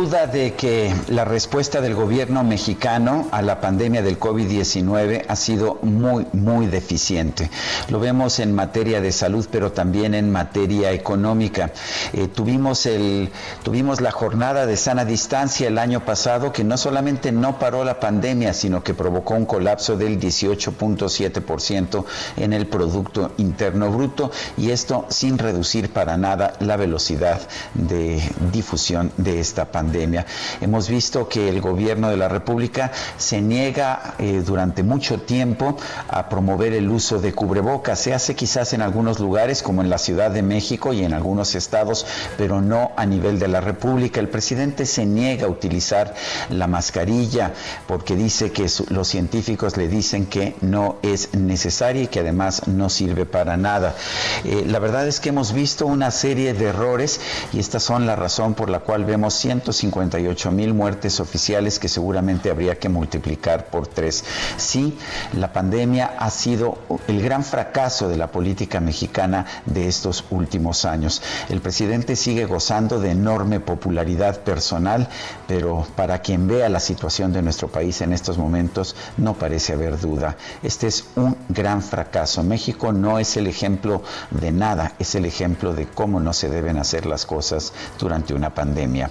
Duda de que la respuesta del gobierno mexicano a la pandemia del COVID-19 ha sido muy, muy deficiente. Lo vemos en materia de salud, pero también en materia económica. Eh, tuvimos, el, tuvimos la jornada de sana distancia el año pasado que no solamente no paró la pandemia, sino que provocó un colapso del 18.7% en el Producto Interno Bruto y esto sin reducir para nada la velocidad de difusión de esta pandemia. Hemos visto que el gobierno de la República se niega eh, durante mucho tiempo a promover el uso de cubrebocas. Se hace quizás en algunos lugares, como en la Ciudad de México y en algunos estados, pero no a nivel de la República. El presidente se niega a utilizar la mascarilla porque dice que los científicos le dicen que no es necesaria y que además no sirve para nada. Eh, la verdad es que hemos visto una serie de errores y estas son la razón por la cual vemos 158 mil muertes oficiales que seguramente habría que multiplicar por tres. Sí, la pandemia ha sido el gran fracaso de la política mexicana de estos últimos años. El presidente sigue gozando de enorme popularidad personal, pero para quien vea la situación de nuestro país en estos momentos no parece haber duda. Este es un gran fracaso. México no es el ejemplo de nada, es el ejemplo de cómo no se deben hacer las cosas durante una pandemia.